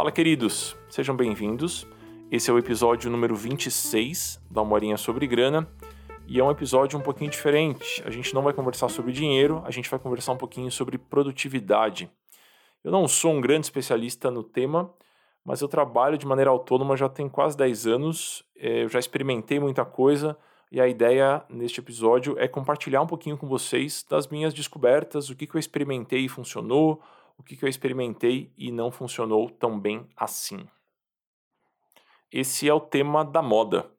Fala, queridos! Sejam bem-vindos. Esse é o episódio número 26 da Morinha sobre Grana e é um episódio um pouquinho diferente. A gente não vai conversar sobre dinheiro, a gente vai conversar um pouquinho sobre produtividade. Eu não sou um grande especialista no tema, mas eu trabalho de maneira autônoma já tem quase 10 anos, é, eu já experimentei muita coisa e a ideia neste episódio é compartilhar um pouquinho com vocês das minhas descobertas, o que, que eu experimentei e funcionou, o que, que eu experimentei e não funcionou tão bem assim. Esse é o tema da moda.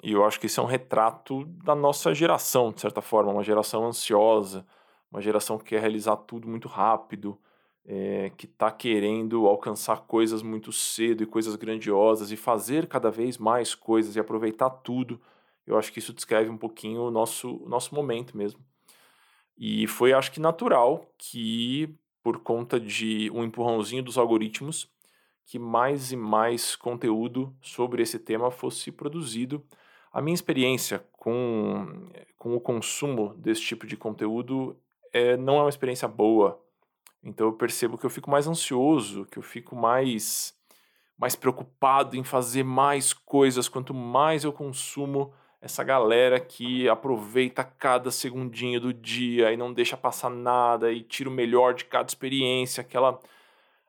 E eu acho que esse é um retrato da nossa geração, de certa forma, uma geração ansiosa, uma geração que quer realizar tudo muito rápido, é, que está querendo alcançar coisas muito cedo e coisas grandiosas e fazer cada vez mais coisas e aproveitar tudo. Eu acho que isso descreve um pouquinho o nosso, o nosso momento mesmo. E foi, acho que, natural que, por conta de um empurrãozinho dos algoritmos, que mais e mais conteúdo sobre esse tema fosse produzido. A minha experiência com, com o consumo desse tipo de conteúdo é, não é uma experiência boa então eu percebo que eu fico mais ansioso, que eu fico mais mais preocupado em fazer mais coisas quanto mais eu consumo essa galera que aproveita cada segundinho do dia e não deixa passar nada e tira o melhor de cada experiência, aquela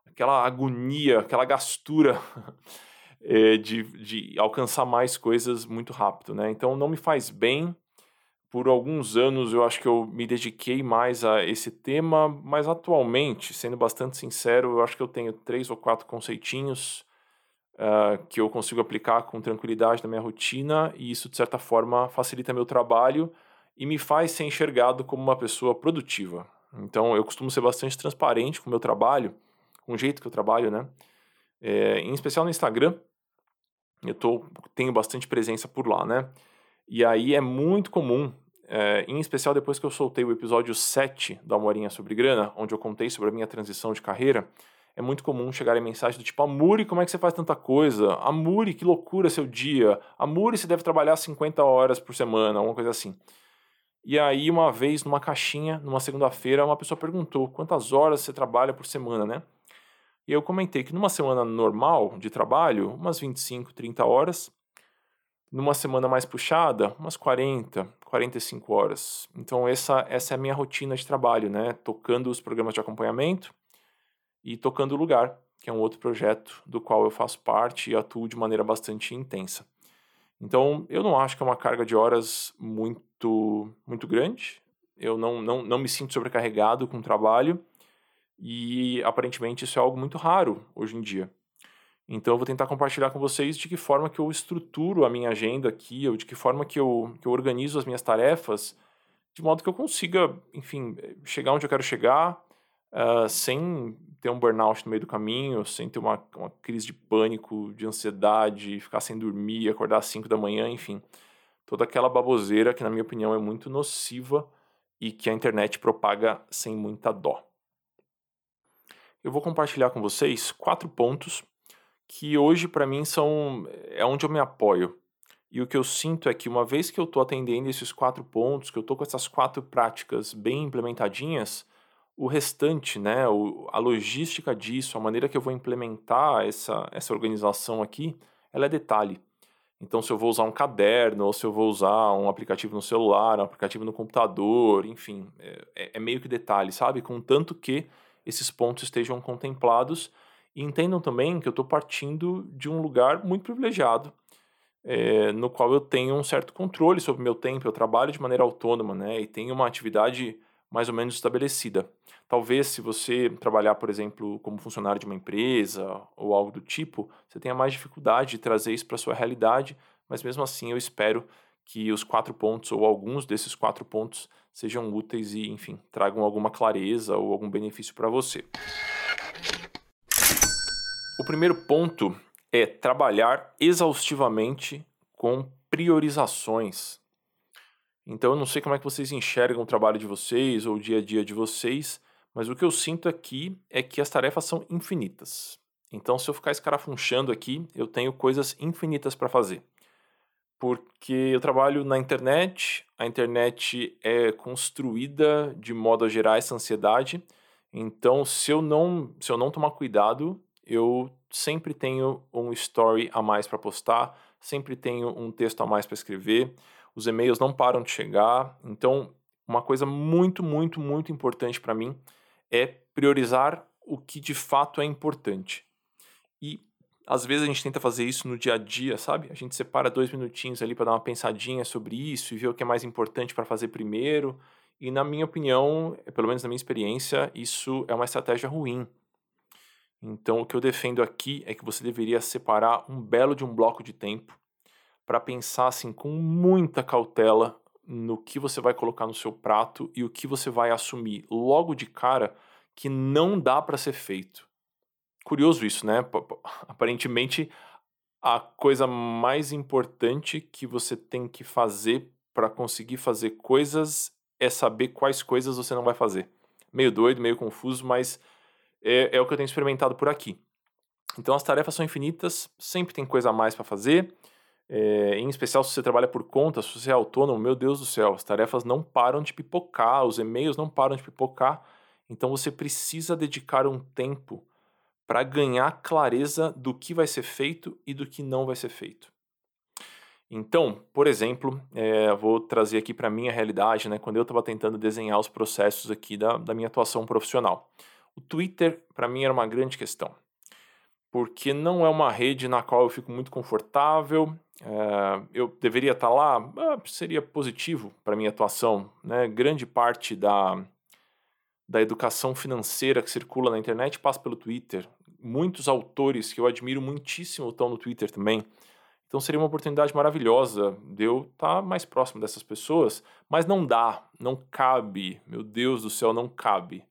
aquela agonia, aquela gastura é, de, de alcançar mais coisas muito rápido, né? Então não me faz bem por alguns anos eu acho que eu me dediquei mais a esse tema, mas atualmente, sendo bastante sincero, eu acho que eu tenho três ou quatro conceitinhos uh, que eu consigo aplicar com tranquilidade na minha rotina e isso, de certa forma, facilita meu trabalho e me faz ser enxergado como uma pessoa produtiva. Então, eu costumo ser bastante transparente com o meu trabalho, com o jeito que eu trabalho, né? É, em especial no Instagram, eu tô, tenho bastante presença por lá, né? E aí é muito comum, é, em especial depois que eu soltei o episódio 7 da Morinha sobre Grana, onde eu contei sobre a minha transição de carreira, é muito comum chegarem mensagens do tipo: Amuri, como é que você faz tanta coisa? Amuri, que loucura seu dia. Amuri, você deve trabalhar 50 horas por semana, alguma coisa assim. E aí, uma vez, numa caixinha, numa segunda-feira, uma pessoa perguntou quantas horas você trabalha por semana, né? E eu comentei que numa semana normal de trabalho, umas 25, 30 horas, numa semana mais puxada, umas 40, 45 horas. Então essa, essa é a minha rotina de trabalho, né? Tocando os programas de acompanhamento e tocando o lugar, que é um outro projeto do qual eu faço parte e atuo de maneira bastante intensa. Então eu não acho que é uma carga de horas muito muito grande. Eu não, não, não me sinto sobrecarregado com o trabalho e aparentemente isso é algo muito raro hoje em dia. Então eu vou tentar compartilhar com vocês de que forma que eu estruturo a minha agenda aqui, ou de que forma que eu, que eu organizo as minhas tarefas, de modo que eu consiga, enfim, chegar onde eu quero chegar, uh, sem ter um burnout no meio do caminho, sem ter uma, uma crise de pânico, de ansiedade, ficar sem dormir, acordar às 5 da manhã, enfim. Toda aquela baboseira que, na minha opinião, é muito nociva e que a internet propaga sem muita dó. Eu vou compartilhar com vocês quatro pontos que hoje para mim são é onde eu me apoio. E o que eu sinto é que uma vez que eu estou atendendo esses quatro pontos, que eu estou com essas quatro práticas bem implementadinhas, o restante, né, o, a logística disso, a maneira que eu vou implementar essa, essa organização aqui, ela é detalhe. Então, se eu vou usar um caderno, ou se eu vou usar um aplicativo no celular, um aplicativo no computador, enfim, é, é meio que detalhe, sabe? Contanto que esses pontos estejam contemplados e entendam também que eu estou partindo de um lugar muito privilegiado, é, no qual eu tenho um certo controle sobre o meu tempo, eu trabalho de maneira autônoma, né, e tenho uma atividade mais ou menos estabelecida. Talvez se você trabalhar, por exemplo, como funcionário de uma empresa ou algo do tipo, você tenha mais dificuldade de trazer isso para sua realidade, mas mesmo assim eu espero que os quatro pontos ou alguns desses quatro pontos sejam úteis e, enfim, tragam alguma clareza ou algum benefício para você. O primeiro ponto é trabalhar exaustivamente com priorizações. Então, eu não sei como é que vocês enxergam o trabalho de vocês ou o dia a dia de vocês, mas o que eu sinto aqui é que as tarefas são infinitas. Então, se eu ficar escarafunchando aqui, eu tenho coisas infinitas para fazer. Porque eu trabalho na internet, a internet é construída de modo a gerar essa ansiedade. Então, se eu não, se eu não tomar cuidado, eu sempre tenho um story a mais para postar, sempre tenho um texto a mais para escrever, os e-mails não param de chegar, então uma coisa muito, muito, muito importante para mim é priorizar o que de fato é importante. E às vezes a gente tenta fazer isso no dia a dia, sabe? A gente separa dois minutinhos ali para dar uma pensadinha sobre isso e ver o que é mais importante para fazer primeiro. E na minha opinião, pelo menos na minha experiência, isso é uma estratégia ruim. Então, o que eu defendo aqui é que você deveria separar um belo de um bloco de tempo para pensar assim com muita cautela no que você vai colocar no seu prato e o que você vai assumir logo de cara que não dá para ser feito. Curioso isso, né? Aparentemente, a coisa mais importante que você tem que fazer para conseguir fazer coisas é saber quais coisas você não vai fazer. Meio doido, meio confuso, mas é, é o que eu tenho experimentado por aqui. Então as tarefas são infinitas, sempre tem coisa a mais para fazer. É, em especial se você trabalha por conta, se você é autônomo, meu Deus do céu, as tarefas não param de pipocar, os e-mails não param de pipocar. Então você precisa dedicar um tempo para ganhar clareza do que vai ser feito e do que não vai ser feito. Então, por exemplo, é, vou trazer aqui para a minha realidade, né, quando eu estava tentando desenhar os processos aqui da, da minha atuação profissional. O Twitter, para mim, era uma grande questão, porque não é uma rede na qual eu fico muito confortável, é, eu deveria estar tá lá, ah, seria positivo para minha atuação. Né? Grande parte da, da educação financeira que circula na internet passa pelo Twitter muitos autores que eu admiro muitíssimo estão no Twitter também. Então seria uma oportunidade maravilhosa de eu estar tá mais próximo dessas pessoas, mas não dá, não cabe, meu Deus do céu, não cabe.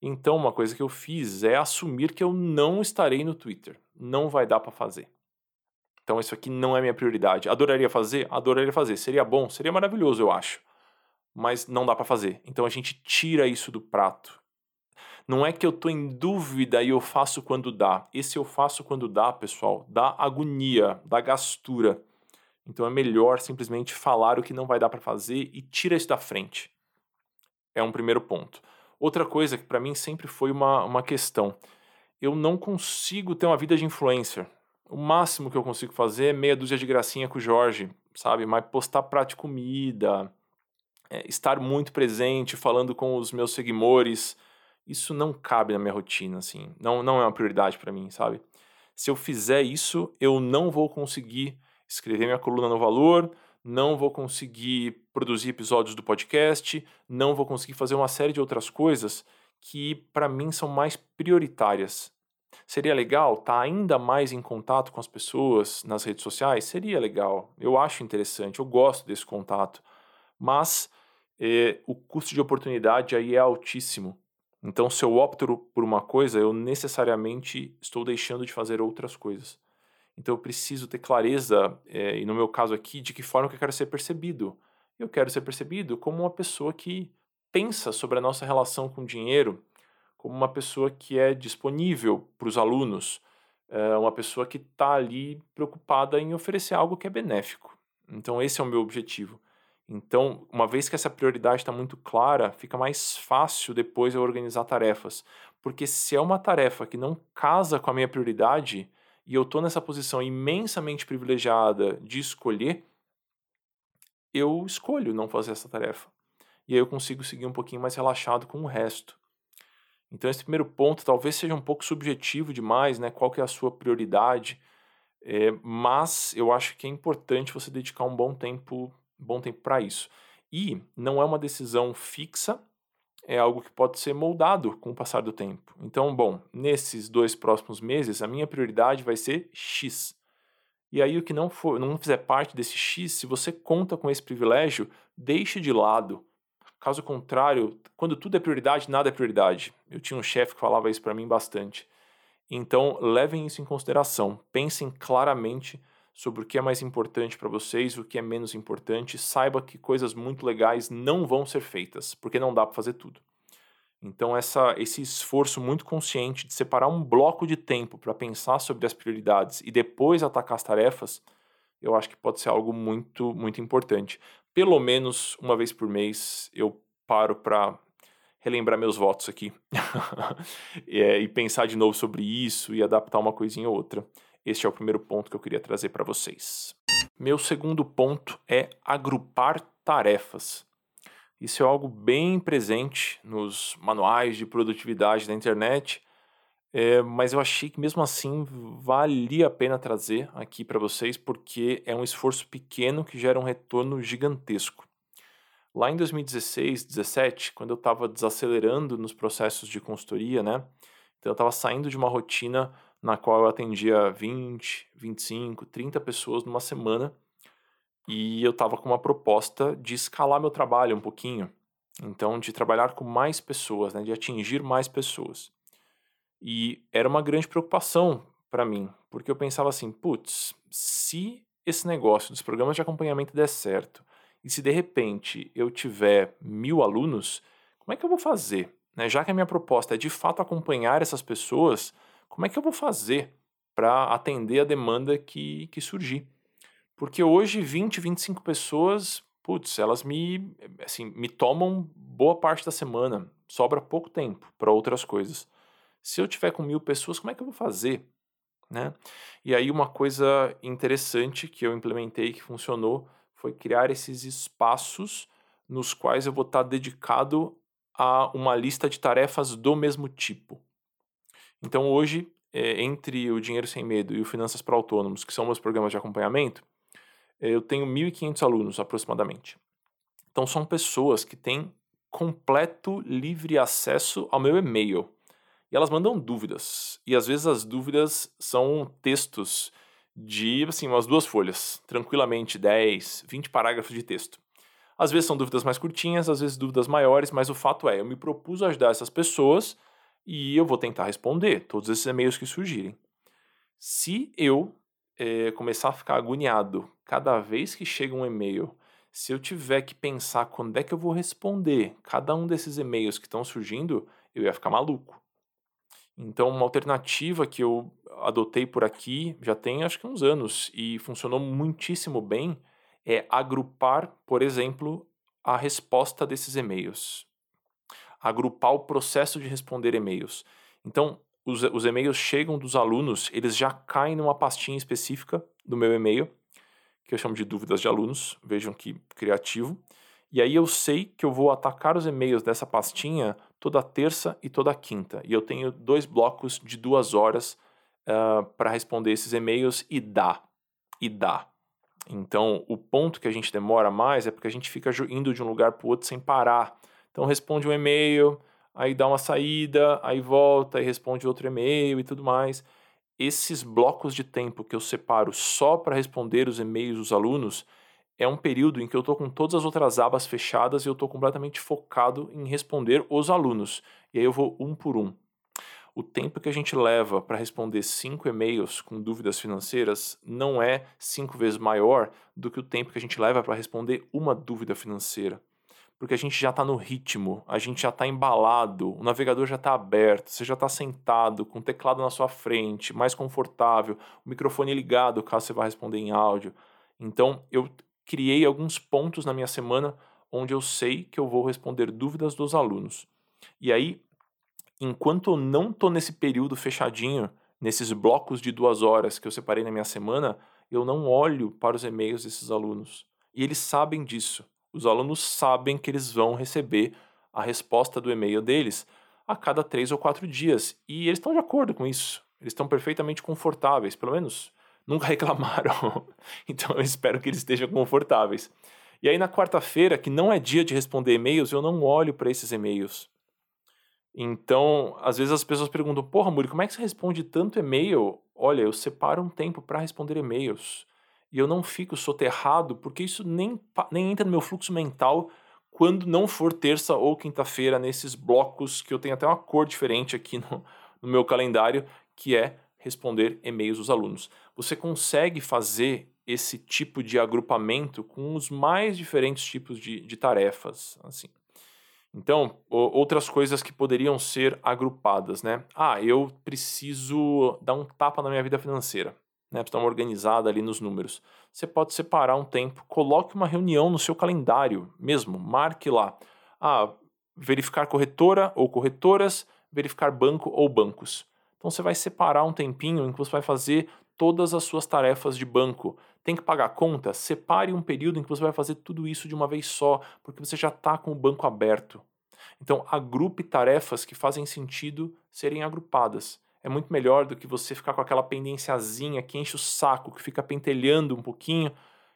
Então uma coisa que eu fiz é assumir que eu não estarei no Twitter, não vai dar para fazer. Então isso aqui não é minha prioridade. Adoraria fazer? Adoraria fazer. Seria bom? Seria maravilhoso, eu acho. Mas não dá para fazer. Então a gente tira isso do prato não é que eu estou em dúvida e eu faço quando dá. Esse eu faço quando dá, pessoal, dá agonia, dá gastura. Então é melhor simplesmente falar o que não vai dar para fazer e tira isso da frente. É um primeiro ponto. Outra coisa que para mim sempre foi uma, uma questão. Eu não consigo ter uma vida de influencer. O máximo que eu consigo fazer é meia dúzia de gracinha com o Jorge, sabe? Mas postar prato de comida, é, estar muito presente, falando com os meus seguidores, isso não cabe na minha rotina, assim. Não, não é uma prioridade para mim, sabe? Se eu fizer isso, eu não vou conseguir escrever minha coluna no Valor, não vou conseguir produzir episódios do podcast, não vou conseguir fazer uma série de outras coisas que para mim são mais prioritárias. Seria legal estar tá ainda mais em contato com as pessoas nas redes sociais? Seria legal. Eu acho interessante, eu gosto desse contato. Mas eh, o custo de oportunidade aí é altíssimo. Então, se eu opto por uma coisa, eu necessariamente estou deixando de fazer outras coisas. Então, eu preciso ter clareza, é, e no meu caso aqui, de que forma que eu quero ser percebido. Eu quero ser percebido como uma pessoa que pensa sobre a nossa relação com o dinheiro, como uma pessoa que é disponível para os alunos, é uma pessoa que está ali preocupada em oferecer algo que é benéfico. Então, esse é o meu objetivo. Então, uma vez que essa prioridade está muito clara, fica mais fácil depois eu organizar tarefas. Porque se é uma tarefa que não casa com a minha prioridade e eu estou nessa posição imensamente privilegiada de escolher, eu escolho não fazer essa tarefa. E aí eu consigo seguir um pouquinho mais relaxado com o resto. Então, esse primeiro ponto talvez seja um pouco subjetivo demais, né? Qual que é a sua prioridade? É, mas eu acho que é importante você dedicar um bom tempo bom tempo para isso. E não é uma decisão fixa, é algo que pode ser moldado com o passar do tempo. Então, bom, nesses dois próximos meses, a minha prioridade vai ser X. E aí, o que não, for, não fizer parte desse X, se você conta com esse privilégio, deixe de lado. Caso contrário, quando tudo é prioridade, nada é prioridade. Eu tinha um chefe que falava isso para mim bastante. Então, levem isso em consideração. Pensem claramente sobre o que é mais importante para vocês, o que é menos importante. Saiba que coisas muito legais não vão ser feitas, porque não dá para fazer tudo. Então, essa, esse esforço muito consciente de separar um bloco de tempo para pensar sobre as prioridades e depois atacar as tarefas, eu acho que pode ser algo muito, muito importante. Pelo menos uma vez por mês eu paro para relembrar meus votos aqui é, e pensar de novo sobre isso e adaptar uma coisinha ou outra. Este é o primeiro ponto que eu queria trazer para vocês. Meu segundo ponto é agrupar tarefas. Isso é algo bem presente nos manuais de produtividade da internet, é, mas eu achei que mesmo assim valia a pena trazer aqui para vocês, porque é um esforço pequeno que gera um retorno gigantesco. Lá em 2016, 2017, quando eu estava desacelerando nos processos de consultoria, né? Então eu estava saindo de uma rotina na qual eu atendia 20, 25, 30 pessoas numa semana e eu estava com uma proposta de escalar meu trabalho um pouquinho. Então, de trabalhar com mais pessoas, né, de atingir mais pessoas. E era uma grande preocupação para mim, porque eu pensava assim: putz, se esse negócio dos programas de acompanhamento der certo, e se de repente eu tiver mil alunos, como é que eu vou fazer? Né? Já que a minha proposta é de fato acompanhar essas pessoas, como é que eu vou fazer para atender a demanda que, que surgir? Porque hoje 20, 25 pessoas, putz, elas me, assim, me tomam boa parte da semana, sobra pouco tempo para outras coisas. Se eu tiver com mil pessoas, como é que eu vou fazer? Né? E aí uma coisa interessante que eu implementei que funcionou foi criar esses espaços nos quais eu vou estar dedicado a uma lista de tarefas do mesmo tipo. Então hoje, é, entre o Dinheiro Sem Medo e o Finanças para Autônomos, que são meus programas de acompanhamento, eu tenho 1.500 alunos aproximadamente. Então são pessoas que têm completo livre acesso ao meu e-mail. E elas mandam dúvidas. E às vezes as dúvidas são textos de assim, umas duas folhas, tranquilamente 10, 20 parágrafos de texto. Às vezes são dúvidas mais curtinhas, às vezes dúvidas maiores, mas o fato é, eu me propus ajudar essas pessoas e eu vou tentar responder todos esses e-mails que surgirem. Se eu é, começar a ficar agoniado cada vez que chega um e-mail, se eu tiver que pensar quando é que eu vou responder cada um desses e-mails que estão surgindo, eu ia ficar maluco. Então, uma alternativa que eu adotei por aqui já tem acho que uns anos e funcionou muitíssimo bem é agrupar, por exemplo, a resposta desses e-mails. Agrupar o processo de responder e-mails. Então, os, os e-mails chegam dos alunos, eles já caem numa pastinha específica do meu e-mail, que eu chamo de dúvidas de alunos, vejam que criativo. E aí eu sei que eu vou atacar os e-mails dessa pastinha toda terça e toda quinta. E eu tenho dois blocos de duas horas uh, para responder esses e-mails e dá. E dá. Então, o ponto que a gente demora mais é porque a gente fica indo de um lugar para o outro sem parar. Então, responde um e-mail, aí dá uma saída, aí volta e responde outro e-mail e tudo mais. Esses blocos de tempo que eu separo só para responder os e-mails dos alunos é um período em que eu estou com todas as outras abas fechadas e eu estou completamente focado em responder os alunos. E aí eu vou um por um. O tempo que a gente leva para responder cinco e-mails com dúvidas financeiras não é cinco vezes maior do que o tempo que a gente leva para responder uma dúvida financeira porque a gente já está no ritmo, a gente já está embalado, o navegador já está aberto, você já está sentado, com o teclado na sua frente, mais confortável, o microfone ligado caso você vá responder em áudio. Então, eu criei alguns pontos na minha semana onde eu sei que eu vou responder dúvidas dos alunos. E aí, enquanto eu não estou nesse período fechadinho, nesses blocos de duas horas que eu separei na minha semana, eu não olho para os e-mails desses alunos. E eles sabem disso os alunos sabem que eles vão receber a resposta do e-mail deles a cada três ou quatro dias. E eles estão de acordo com isso. Eles estão perfeitamente confortáveis, pelo menos nunca reclamaram. então eu espero que eles estejam confortáveis. E aí na quarta-feira, que não é dia de responder e-mails, eu não olho para esses e-mails. Então, às vezes as pessoas perguntam: "Porra, Muri, como é que você responde tanto e-mail?" Olha, eu separo um tempo para responder e-mails e eu não fico soterrado, porque isso nem, nem entra no meu fluxo mental quando não for terça ou quinta-feira nesses blocos que eu tenho até uma cor diferente aqui no, no meu calendário, que é responder e-mails dos alunos. Você consegue fazer esse tipo de agrupamento com os mais diferentes tipos de, de tarefas, assim. Então, outras coisas que poderiam ser agrupadas, né? Ah, eu preciso dar um tapa na minha vida financeira né, para dar uma organizada ali nos números. Você pode separar um tempo, coloque uma reunião no seu calendário mesmo, marque lá. Ah, verificar corretora ou corretoras, verificar banco ou bancos. Então você vai separar um tempinho em que você vai fazer todas as suas tarefas de banco. Tem que pagar conta? Separe um período em que você vai fazer tudo isso de uma vez só, porque você já está com o banco aberto. Então, agrupe tarefas que fazem sentido serem agrupadas. É muito melhor do que você ficar com aquela pendênciazinha que enche o saco, que fica pentelhando um pouquinho,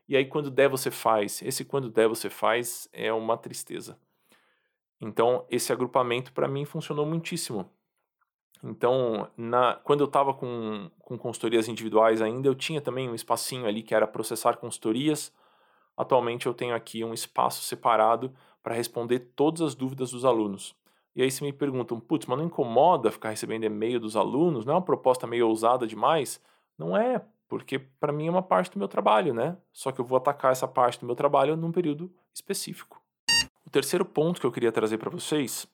e aí quando der você faz. Esse quando der você faz é uma tristeza. Então, esse agrupamento para mim funcionou muitíssimo. Então, na, quando eu estava com, com consultorias individuais ainda, eu tinha também um espacinho ali que era processar consultorias. Atualmente eu tenho aqui um espaço separado para responder todas as dúvidas dos alunos. E aí se me perguntam, putz, mas não incomoda ficar recebendo e-mail dos alunos? Não é uma proposta meio ousada demais? Não é, porque para mim é uma parte do meu trabalho, né? Só que eu vou atacar essa parte do meu trabalho num período específico. O terceiro ponto que eu queria trazer para vocês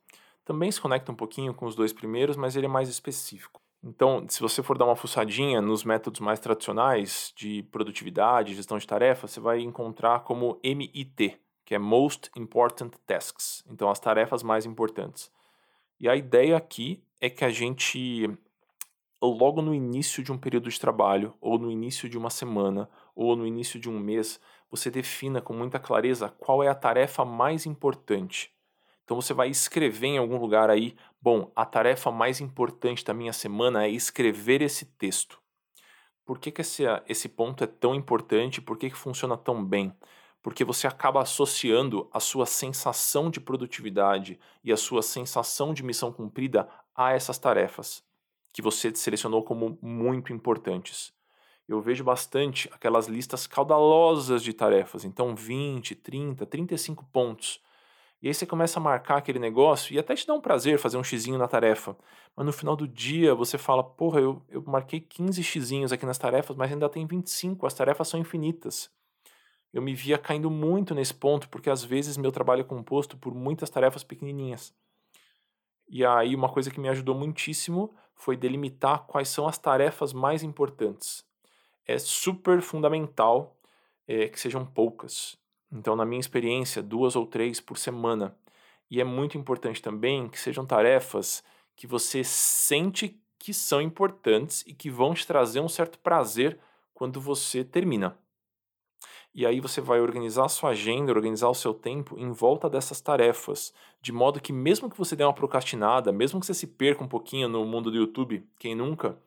também se conecta um pouquinho com os dois primeiros, mas ele é mais específico. Então, se você for dar uma fuçadinha nos métodos mais tradicionais de produtividade, gestão de tarefas, você vai encontrar como MIT, que é Most Important Tasks. Então, as tarefas mais importantes. E a ideia aqui é que a gente, logo no início de um período de trabalho, ou no início de uma semana, ou no início de um mês, você defina com muita clareza qual é a tarefa mais importante então você vai escrever em algum lugar aí, bom, a tarefa mais importante da minha semana é escrever esse texto. Por que, que esse, esse ponto é tão importante? Por que, que funciona tão bem? Porque você acaba associando a sua sensação de produtividade e a sua sensação de missão cumprida a essas tarefas que você selecionou como muito importantes. Eu vejo bastante aquelas listas caudalosas de tarefas, então 20, 30, 35 pontos e aí você começa a marcar aquele negócio e até te dá um prazer fazer um xizinho na tarefa. Mas no final do dia você fala, porra, eu, eu marquei 15 xizinhos aqui nas tarefas, mas ainda tem 25, as tarefas são infinitas. Eu me via caindo muito nesse ponto, porque às vezes meu trabalho é composto por muitas tarefas pequenininhas. E aí uma coisa que me ajudou muitíssimo foi delimitar quais são as tarefas mais importantes. É super fundamental é, que sejam poucas. Então, na minha experiência, duas ou três por semana. E é muito importante também que sejam tarefas que você sente que são importantes e que vão te trazer um certo prazer quando você termina. E aí você vai organizar a sua agenda, organizar o seu tempo em volta dessas tarefas, de modo que mesmo que você dê uma procrastinada, mesmo que você se perca um pouquinho no mundo do YouTube, quem nunca,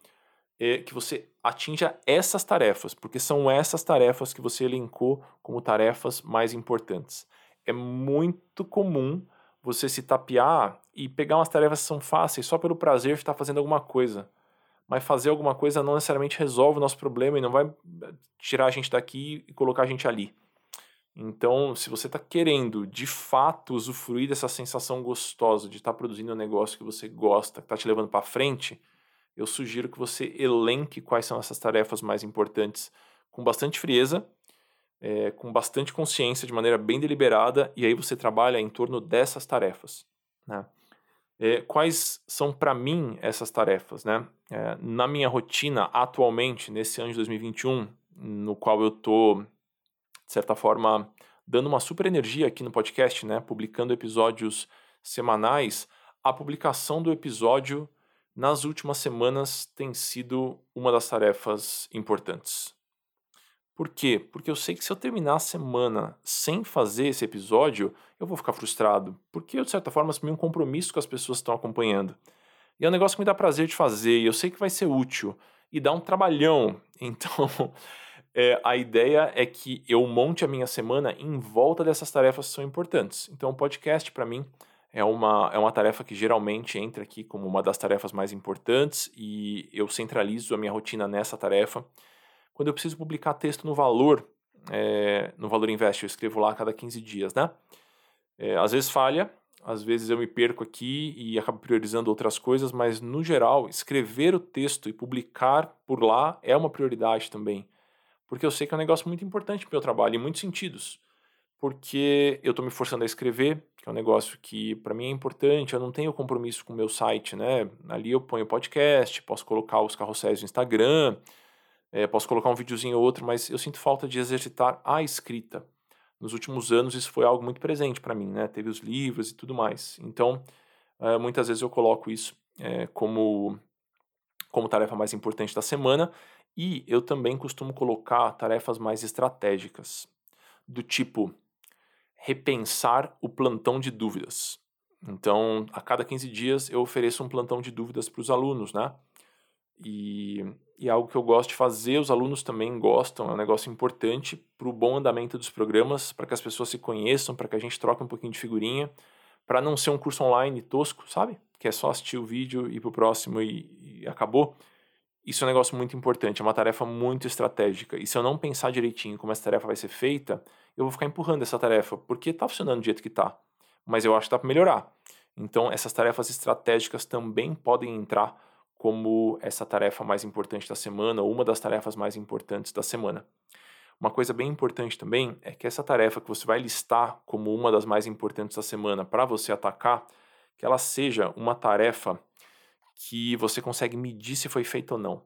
é que você atinja essas tarefas, porque são essas tarefas que você elencou como tarefas mais importantes. É muito comum você se tapear e pegar umas tarefas que são fáceis só pelo prazer de estar fazendo alguma coisa. Mas fazer alguma coisa não necessariamente resolve o nosso problema e não vai eh, tirar a gente daqui e colocar a gente ali. Então, se você está querendo de fato usufruir dessa sensação gostosa de estar produzindo um negócio que você gosta, que está te levando para frente, eu sugiro que você elenque quais são essas tarefas mais importantes com bastante frieza, é, com bastante consciência, de maneira bem deliberada, e aí você trabalha em torno dessas tarefas. Né? É, quais são para mim essas tarefas? Né? É, na minha rotina, atualmente, nesse ano de 2021, no qual eu estou, de certa forma, dando uma super energia aqui no podcast, né? publicando episódios semanais, a publicação do episódio nas últimas semanas tem sido uma das tarefas importantes. Por quê? Porque eu sei que se eu terminar a semana sem fazer esse episódio, eu vou ficar frustrado, porque eu, de certa forma, assumi um compromisso com as pessoas que estão acompanhando. E é um negócio que me dá prazer de fazer, e eu sei que vai ser útil, e dá um trabalhão. Então, é, a ideia é que eu monte a minha semana em volta dessas tarefas que são importantes. Então, o podcast, para mim, é uma, é uma tarefa que geralmente entra aqui como uma das tarefas mais importantes e eu centralizo a minha rotina nessa tarefa. Quando eu preciso publicar texto no Valor, é, no Valor Invest, eu escrevo lá a cada 15 dias, né? É, às vezes falha, às vezes eu me perco aqui e acabo priorizando outras coisas, mas no geral, escrever o texto e publicar por lá é uma prioridade também. Porque eu sei que é um negócio muito importante para o meu trabalho, em muitos sentidos porque eu estou me forçando a escrever, que é um negócio que para mim é importante, eu não tenho compromisso com o meu site, né? Ali eu ponho podcast, posso colocar os carrosséis no Instagram, é, posso colocar um videozinho ou outro, mas eu sinto falta de exercitar a escrita. nos últimos anos isso foi algo muito presente para mim, né? Teve os livros e tudo mais. Então, uh, muitas vezes eu coloco isso é, como, como tarefa mais importante da semana e eu também costumo colocar tarefas mais estratégicas, do tipo repensar o plantão de dúvidas. Então, a cada 15 dias eu ofereço um plantão de dúvidas para os alunos, né? E, e é algo que eu gosto de fazer, os alunos também gostam, é um negócio importante para o bom andamento dos programas, para que as pessoas se conheçam, para que a gente troque um pouquinho de figurinha, para não ser um curso online tosco, sabe? Que é só assistir o vídeo, ir para o próximo e, e acabou. Isso é um negócio muito importante, é uma tarefa muito estratégica. E se eu não pensar direitinho como essa tarefa vai ser feita, eu vou ficar empurrando essa tarefa, porque está funcionando do jeito que está. Mas eu acho que dá para melhorar. Então, essas tarefas estratégicas também podem entrar como essa tarefa mais importante da semana, ou uma das tarefas mais importantes da semana. Uma coisa bem importante também é que essa tarefa que você vai listar como uma das mais importantes da semana para você atacar, que ela seja uma tarefa que você consegue medir se foi feita ou não.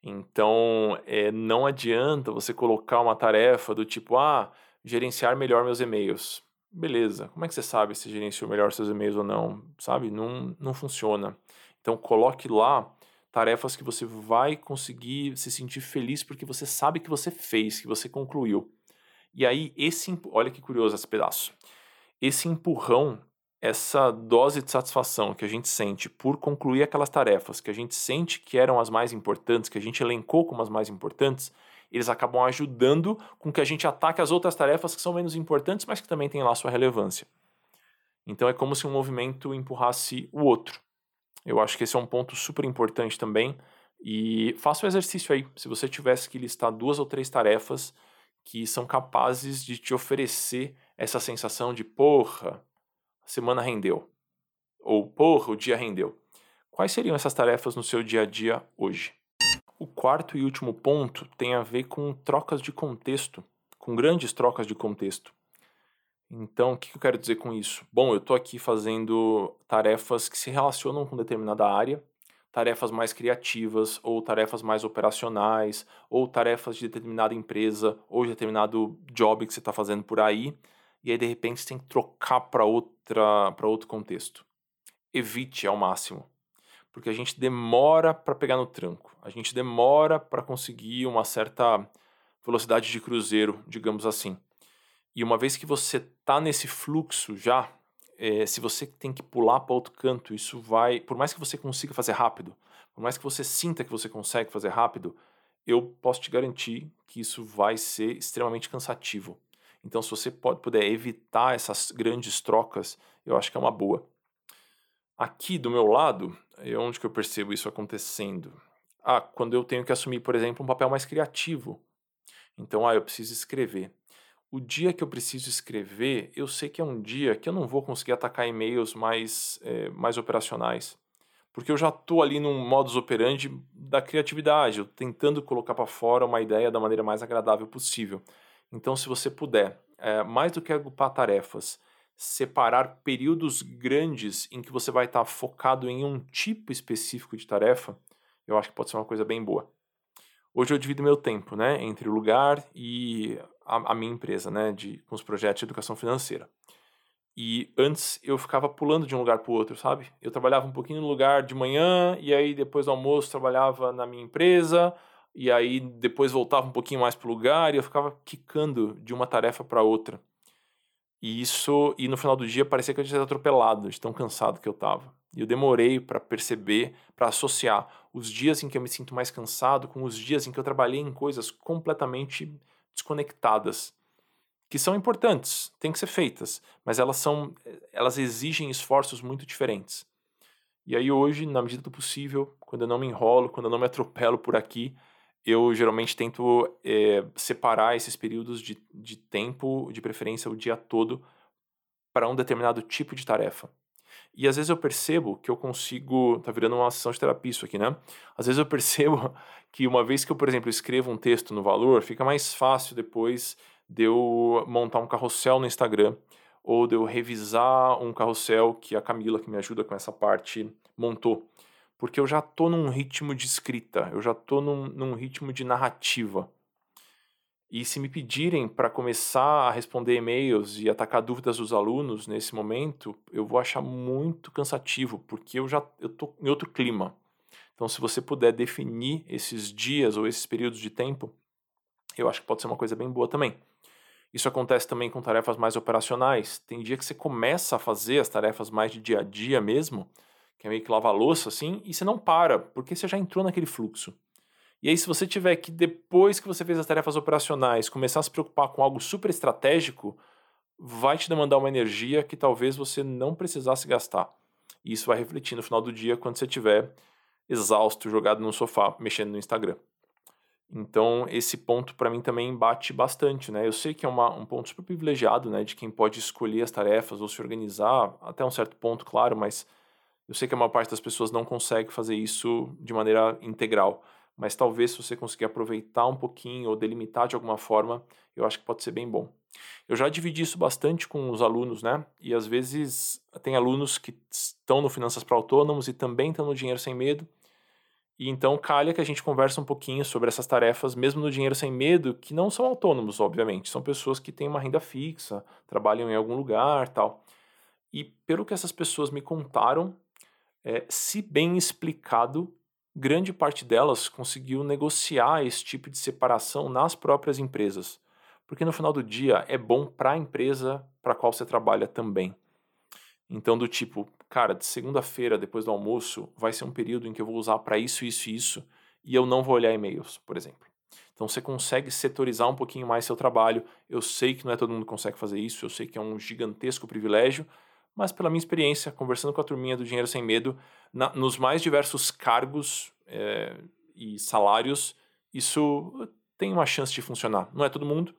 Então, é, não adianta você colocar uma tarefa do tipo, ah, gerenciar melhor meus e-mails. Beleza, como é que você sabe se gerenciou melhor seus e-mails ou não? Sabe? Não, não funciona. Então coloque lá tarefas que você vai conseguir se sentir feliz porque você sabe que você fez, que você concluiu. E aí esse, olha que curioso esse pedaço. Esse empurrão, essa dose de satisfação que a gente sente por concluir aquelas tarefas que a gente sente que eram as mais importantes, que a gente elencou como as mais importantes, eles acabam ajudando com que a gente ataque as outras tarefas que são menos importantes, mas que também têm lá sua relevância. Então é como se um movimento empurrasse o outro. Eu acho que esse é um ponto super importante também. E faça o exercício aí. Se você tivesse que listar duas ou três tarefas que são capazes de te oferecer essa sensação de porra, a semana rendeu. Ou porra, o dia rendeu. Quais seriam essas tarefas no seu dia a dia hoje? O quarto e último ponto tem a ver com trocas de contexto, com grandes trocas de contexto. Então, o que eu quero dizer com isso? Bom, eu estou aqui fazendo tarefas que se relacionam com determinada área, tarefas mais criativas, ou tarefas mais operacionais, ou tarefas de determinada empresa, ou de determinado job que você está fazendo por aí, e aí de repente você tem que trocar para outro contexto. Evite ao máximo, porque a gente demora para pegar no tranco, a gente demora para conseguir uma certa velocidade de cruzeiro, digamos assim. E uma vez que você tá nesse fluxo já, é, se você tem que pular para outro canto, isso vai. Por mais que você consiga fazer rápido, por mais que você sinta que você consegue fazer rápido, eu posso te garantir que isso vai ser extremamente cansativo. Então, se você pode, puder evitar essas grandes trocas, eu acho que é uma boa. Aqui do meu lado, é onde que eu percebo isso acontecendo. Ah, quando eu tenho que assumir, por exemplo, um papel mais criativo. Então, ah, eu preciso escrever o dia que eu preciso escrever, eu sei que é um dia que eu não vou conseguir atacar e-mails mais, é, mais operacionais. Porque eu já estou ali num modus operandi da criatividade, eu tentando colocar para fora uma ideia da maneira mais agradável possível. Então, se você puder, é, mais do que agrupar tarefas, separar períodos grandes em que você vai estar tá focado em um tipo específico de tarefa, eu acho que pode ser uma coisa bem boa. Hoje eu divido meu tempo, né, entre o lugar e a, a minha empresa, né, de, com os projetos de educação financeira. E antes eu ficava pulando de um lugar para o outro, sabe? Eu trabalhava um pouquinho no lugar de manhã, e aí depois do almoço trabalhava na minha empresa, e aí depois voltava um pouquinho mais para o lugar, e eu ficava quicando de uma tarefa para outra. E isso, e no final do dia parecia que eu tinha sido atropelado, de tão cansado que eu estava. E eu demorei para perceber, para associar os dias em que eu me sinto mais cansado com os dias em que eu trabalhei em coisas completamente desconectadas, que são importantes, têm que ser feitas, mas elas são, elas exigem esforços muito diferentes. E aí hoje, na medida do possível, quando eu não me enrolo, quando eu não me atropelo por aqui, eu geralmente tento é, separar esses períodos de, de tempo, de preferência o dia todo, para um determinado tipo de tarefa. E às vezes eu percebo que eu consigo. Tá virando uma sessão de terapia isso aqui, né? Às vezes eu percebo que uma vez que eu, por exemplo, escrevo um texto no valor, fica mais fácil depois de eu montar um carrossel no Instagram ou de eu revisar um carrossel que a Camila, que me ajuda com essa parte, montou. Porque eu já tô num ritmo de escrita, eu já tô num, num ritmo de narrativa. E se me pedirem para começar a responder e-mails e atacar dúvidas dos alunos nesse momento, eu vou achar muito cansativo, porque eu já eu tô em outro clima. Então, se você puder definir esses dias ou esses períodos de tempo, eu acho que pode ser uma coisa bem boa também. Isso acontece também com tarefas mais operacionais. Tem dia que você começa a fazer as tarefas mais de dia a dia mesmo, que é meio que lavar louça assim, e você não para, porque você já entrou naquele fluxo. E aí, se você tiver que, depois que você fez as tarefas operacionais, começar a se preocupar com algo super estratégico, vai te demandar uma energia que talvez você não precisasse gastar. E isso vai refletir no final do dia quando você estiver exausto, jogado no sofá, mexendo no Instagram. Então, esse ponto para mim também bate bastante, né? Eu sei que é uma, um ponto super privilegiado, né, de quem pode escolher as tarefas ou se organizar, até um certo ponto, claro, mas eu sei que a maior parte das pessoas não consegue fazer isso de maneira integral. Mas talvez se você conseguir aproveitar um pouquinho ou delimitar de alguma forma, eu acho que pode ser bem bom. Eu já dividi isso bastante com os alunos, né? E às vezes tem alunos que estão no Finanças para Autônomos e também estão no Dinheiro Sem Medo e então calha que a gente conversa um pouquinho sobre essas tarefas, mesmo no dinheiro sem medo, que não são autônomos, obviamente, são pessoas que têm uma renda fixa, trabalham em algum lugar, tal. E pelo que essas pessoas me contaram, é, se bem explicado, grande parte delas conseguiu negociar esse tipo de separação nas próprias empresas, porque no final do dia é bom para a empresa para a qual você trabalha também. Então, do tipo, cara, de segunda-feira, depois do almoço, vai ser um período em que eu vou usar para isso, isso e isso, e eu não vou olhar e-mails, por exemplo. Então, você consegue setorizar um pouquinho mais seu trabalho. Eu sei que não é todo mundo que consegue fazer isso, eu sei que é um gigantesco privilégio, mas pela minha experiência, conversando com a turminha do Dinheiro Sem Medo, na, nos mais diversos cargos é, e salários, isso tem uma chance de funcionar. Não é todo mundo,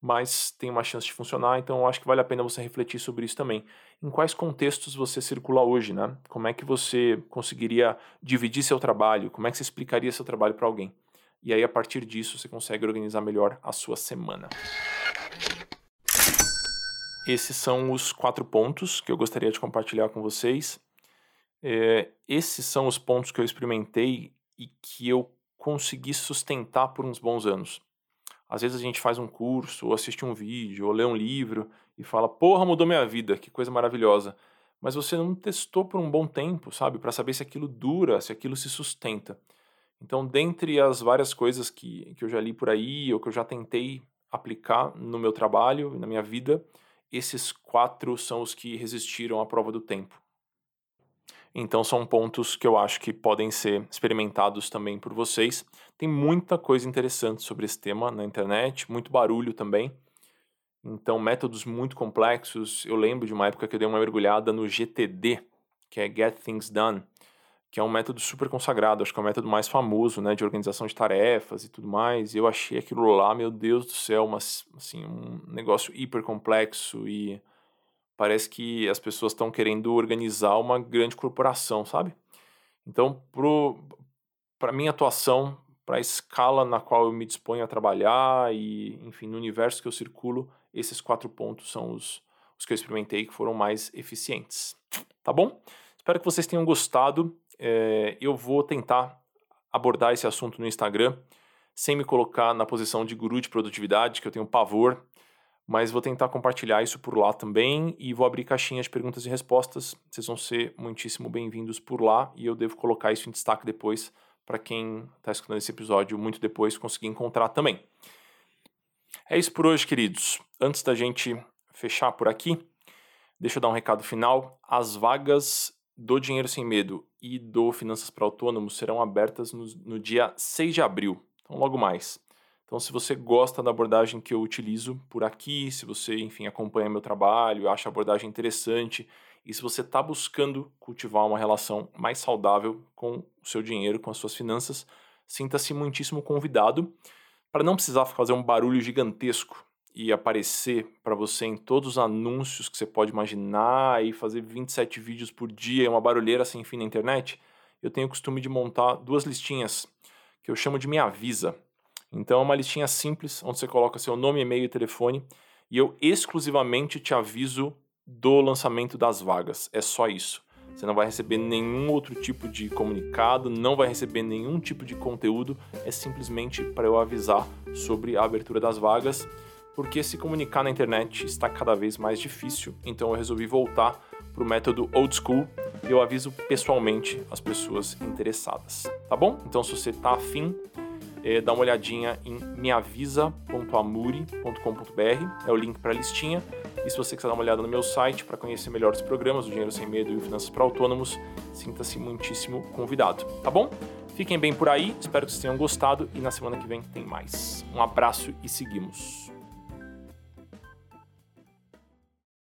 mas tem uma chance de funcionar, então eu acho que vale a pena você refletir sobre isso também. Em quais contextos você circula hoje, né? Como é que você conseguiria dividir seu trabalho? Como é que você explicaria seu trabalho para alguém? E aí, a partir disso, você consegue organizar melhor a sua semana. Esses são os quatro pontos que eu gostaria de compartilhar com vocês. É, esses são os pontos que eu experimentei e que eu consegui sustentar por uns bons anos. Às vezes a gente faz um curso, ou assiste um vídeo, ou lê um livro e fala: Porra, mudou minha vida, que coisa maravilhosa. Mas você não testou por um bom tempo, sabe? Para saber se aquilo dura, se aquilo se sustenta. Então, dentre as várias coisas que, que eu já li por aí, ou que eu já tentei aplicar no meu trabalho, na minha vida, esses quatro são os que resistiram à prova do tempo. Então são pontos que eu acho que podem ser experimentados também por vocês. Tem muita coisa interessante sobre esse tema na internet, muito barulho também. Então, métodos muito complexos. Eu lembro de uma época que eu dei uma mergulhada no GTD, que é Get Things Done, que é um método super consagrado, acho que é o método mais famoso, né, de organização de tarefas e tudo mais. E eu achei aquilo lá, meu Deus do céu, mas assim, um negócio hiper complexo e parece que as pessoas estão querendo organizar uma grande corporação, sabe? Então, para minha atuação, para a escala na qual eu me disponho a trabalhar e, enfim, no universo que eu circulo, esses quatro pontos são os, os que eu experimentei que foram mais eficientes. Tá bom? Espero que vocês tenham gostado. É, eu vou tentar abordar esse assunto no Instagram sem me colocar na posição de guru de produtividade, que eu tenho pavor mas vou tentar compartilhar isso por lá também e vou abrir caixinhas de perguntas e respostas. Vocês vão ser muitíssimo bem-vindos por lá e eu devo colocar isso em destaque depois para quem está escutando esse episódio muito depois conseguir encontrar também. É isso por hoje, queridos. Antes da gente fechar por aqui, deixa eu dar um recado final. As vagas do Dinheiro Sem Medo e do Finanças para Autônomos serão abertas no, no dia 6 de abril, então logo mais. Então, se você gosta da abordagem que eu utilizo por aqui, se você, enfim, acompanha meu trabalho, acha a abordagem interessante, e se você está buscando cultivar uma relação mais saudável com o seu dinheiro, com as suas finanças, sinta-se muitíssimo convidado para não precisar fazer um barulho gigantesco e aparecer para você em todos os anúncios que você pode imaginar e fazer 27 vídeos por dia, uma barulheira sem fim na internet. Eu tenho o costume de montar duas listinhas que eu chamo de Me Avisa. Então é uma listinha simples, onde você coloca seu nome, e-mail e telefone, e eu exclusivamente te aviso do lançamento das vagas. É só isso. Você não vai receber nenhum outro tipo de comunicado, não vai receber nenhum tipo de conteúdo, é simplesmente para eu avisar sobre a abertura das vagas, porque se comunicar na internet está cada vez mais difícil, então eu resolvi voltar para o método old school e eu aviso pessoalmente as pessoas interessadas, tá bom? Então se você está afim, é, dá uma olhadinha em meavisa.amuri.com.br, é o link para a listinha. E se você quiser dar uma olhada no meu site para conhecer melhor os programas, o Dinheiro Sem Medo e Finanças para Autônomos, sinta-se muitíssimo convidado, tá bom? Fiquem bem por aí, espero que vocês tenham gostado e na semana que vem tem mais. Um abraço e seguimos.